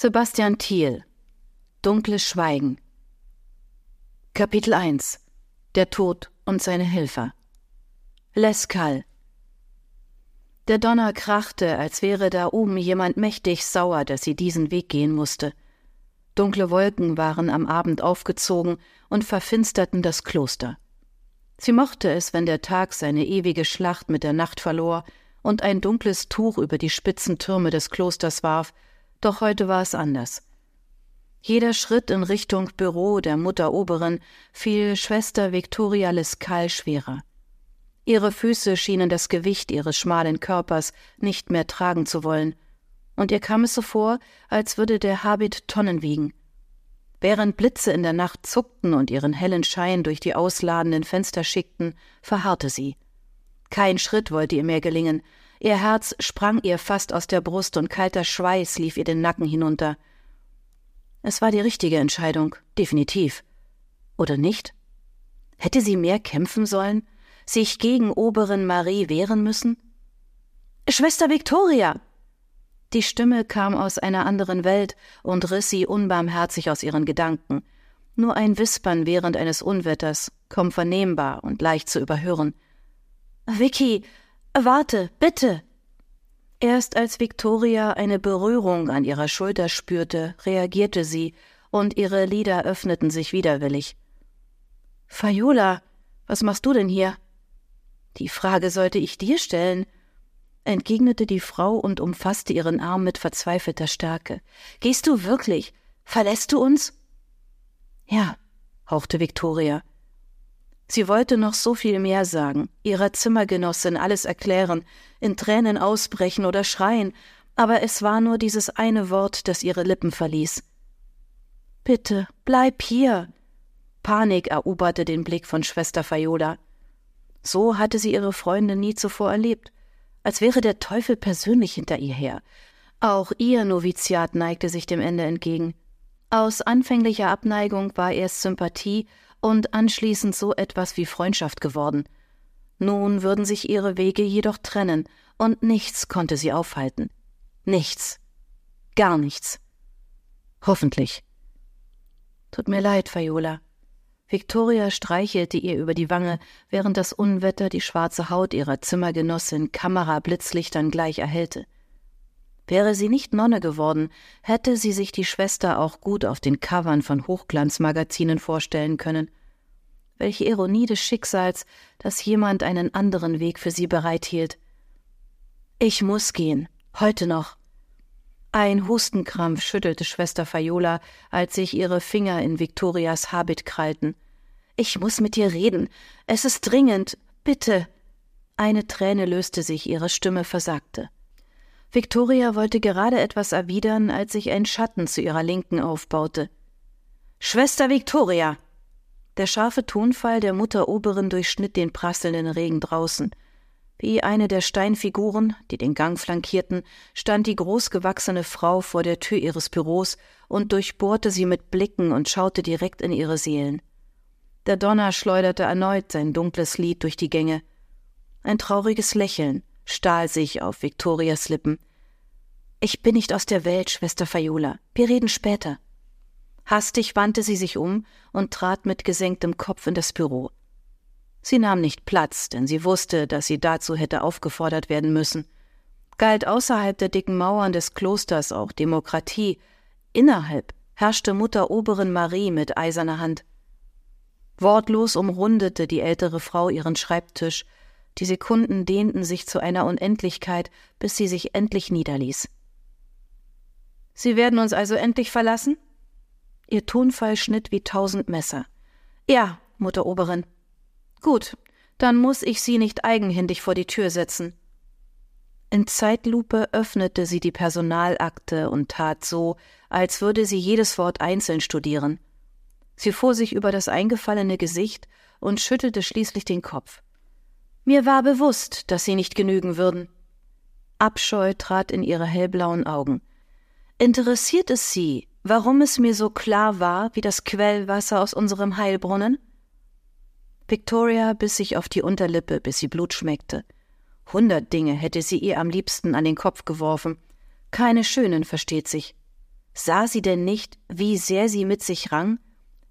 Sebastian Thiel Dunkles Schweigen Kapitel 1 Der Tod und seine Helfer Leskal Der Donner krachte, als wäre da oben jemand mächtig sauer, dass sie diesen Weg gehen musste. Dunkle Wolken waren am Abend aufgezogen und verfinsterten das Kloster. Sie mochte es, wenn der Tag seine ewige Schlacht mit der Nacht verlor und ein dunkles Tuch über die spitzen Türme des Klosters warf, doch heute war es anders. Jeder Schritt in Richtung Büro der Mutter Oberin fiel Schwester Victoria Lescal schwerer. Ihre Füße schienen das Gewicht ihres schmalen Körpers nicht mehr tragen zu wollen, und ihr kam es so vor, als würde der Habit Tonnen wiegen. Während Blitze in der Nacht zuckten und ihren hellen Schein durch die ausladenden Fenster schickten, verharrte sie. Kein Schritt wollte ihr mehr gelingen, Ihr Herz sprang ihr fast aus der Brust und kalter Schweiß lief ihr den Nacken hinunter. Es war die richtige Entscheidung, definitiv. Oder nicht? Hätte sie mehr kämpfen sollen, sich gegen Oberin Marie wehren müssen? Schwester Victoria! Die Stimme kam aus einer anderen Welt und riss sie unbarmherzig aus ihren Gedanken. Nur ein Wispern während eines Unwetters, kaum vernehmbar und leicht zu überhören. Vicky, Warte, bitte. Erst als Victoria eine Berührung an ihrer Schulter spürte, reagierte sie, und ihre Lider öffneten sich widerwillig. Fayola, was machst du denn hier? Die Frage sollte ich dir stellen, entgegnete die Frau und umfasste ihren Arm mit verzweifelter Stärke. Gehst du wirklich? Verlässt du uns? Ja, hauchte Victoria. Sie wollte noch so viel mehr sagen, ihrer Zimmergenossin alles erklären, in Tränen ausbrechen oder schreien, aber es war nur dieses eine Wort, das ihre Lippen verließ. Bitte, bleib hier. Panik eroberte den Blick von Schwester Fayola. So hatte sie ihre Freundin nie zuvor erlebt, als wäre der Teufel persönlich hinter ihr her. Auch ihr Noviziat neigte sich dem Ende entgegen. Aus anfänglicher Abneigung war erst Sympathie und anschließend so etwas wie Freundschaft geworden. Nun würden sich ihre Wege jedoch trennen, und nichts konnte sie aufhalten. Nichts. Gar nichts. Hoffentlich. Tut mir leid, Viola. Victoria streichelte ihr über die Wange, während das Unwetter die schwarze Haut ihrer Zimmergenossin Kamerablitzlichtern gleich erhellte. Wäre sie nicht Nonne geworden, hätte sie sich die Schwester auch gut auf den Covern von Hochglanzmagazinen vorstellen können. Welche Ironie des Schicksals, dass jemand einen anderen Weg für sie bereithielt. Ich muss gehen, heute noch. Ein Hustenkrampf schüttelte Schwester Fayola, als sich ihre Finger in Victorias Habit krallten. Ich muss mit dir reden. Es ist dringend. Bitte. Eine Träne löste sich, ihre Stimme versagte. Victoria wollte gerade etwas erwidern, als sich ein Schatten zu ihrer Linken aufbaute. Schwester Victoria! Der scharfe Tonfall der Mutter Oberin durchschnitt den prasselnden Regen draußen. Wie eine der Steinfiguren, die den Gang flankierten, stand die großgewachsene Frau vor der Tür ihres Büros und durchbohrte sie mit Blicken und schaute direkt in ihre Seelen. Der Donner schleuderte erneut sein dunkles Lied durch die Gänge. Ein trauriges Lächeln, stahl sich auf Viktorias Lippen. Ich bin nicht aus der Welt, Schwester Fayola. Wir reden später. Hastig wandte sie sich um und trat mit gesenktem Kopf in das Büro. Sie nahm nicht Platz, denn sie wusste, dass sie dazu hätte aufgefordert werden müssen. Galt außerhalb der dicken Mauern des Klosters auch Demokratie, innerhalb herrschte Mutter Oberin Marie mit eiserner Hand. Wortlos umrundete die ältere Frau ihren Schreibtisch, die Sekunden dehnten sich zu einer Unendlichkeit, bis sie sich endlich niederließ. Sie werden uns also endlich verlassen? Ihr Tonfall schnitt wie tausend Messer. Ja, Mutter Oberin. Gut, dann muss ich Sie nicht eigenhändig vor die Tür setzen. In Zeitlupe öffnete sie die Personalakte und tat so, als würde sie jedes Wort einzeln studieren. Sie fuhr sich über das eingefallene Gesicht und schüttelte schließlich den Kopf. Mir war bewusst, dass sie nicht genügen würden. Abscheu trat in ihre hellblauen Augen. Interessiert es Sie, warum es mir so klar war wie das Quellwasser aus unserem Heilbrunnen? Victoria biss sich auf die Unterlippe, bis sie Blut schmeckte. Hundert Dinge hätte sie ihr am liebsten an den Kopf geworfen. Keine schönen, versteht sich. Sah sie denn nicht, wie sehr sie mit sich rang?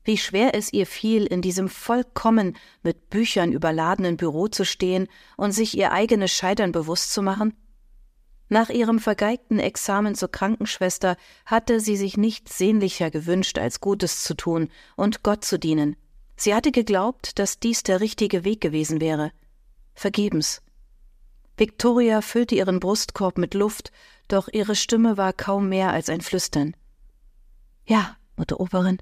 Wie schwer es ihr fiel, in diesem vollkommen mit Büchern überladenen Büro zu stehen und sich ihr eigenes Scheitern bewusst zu machen? Nach ihrem vergeigten Examen zur Krankenschwester hatte sie sich nichts sehnlicher gewünscht, als Gutes zu tun und Gott zu dienen. Sie hatte geglaubt, dass dies der richtige Weg gewesen wäre. Vergebens. Victoria füllte ihren Brustkorb mit Luft, doch ihre Stimme war kaum mehr als ein Flüstern. Ja, Mutter Oberin.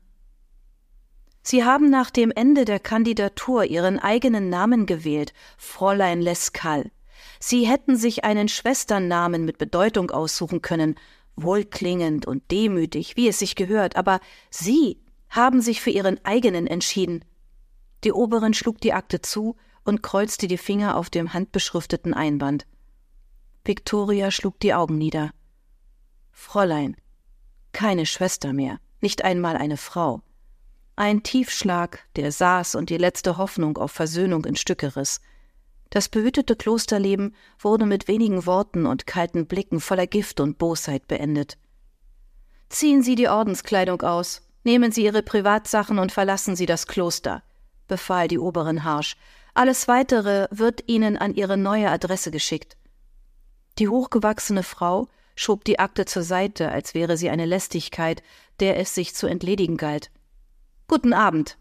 Sie haben nach dem Ende der Kandidatur Ihren eigenen Namen gewählt, Fräulein Lescal. Sie hätten sich einen Schwesternamen mit Bedeutung aussuchen können, wohlklingend und demütig, wie es sich gehört, aber Sie haben sich für Ihren eigenen entschieden. Die Oberin schlug die Akte zu und kreuzte die Finger auf dem handbeschrifteten Einband. Victoria schlug die Augen nieder. Fräulein, keine Schwester mehr, nicht einmal eine Frau. Ein Tiefschlag, der saß und die letzte Hoffnung auf Versöhnung in Stücke riss. Das behütete Klosterleben wurde mit wenigen Worten und kalten Blicken voller Gift und Bosheit beendet. Ziehen Sie die Ordenskleidung aus, nehmen Sie Ihre Privatsachen und verlassen Sie das Kloster, befahl die Oberin harsch. Alles weitere wird Ihnen an Ihre neue Adresse geschickt. Die hochgewachsene Frau schob die Akte zur Seite, als wäre sie eine Lästigkeit, der es sich zu entledigen galt. Guten Abend,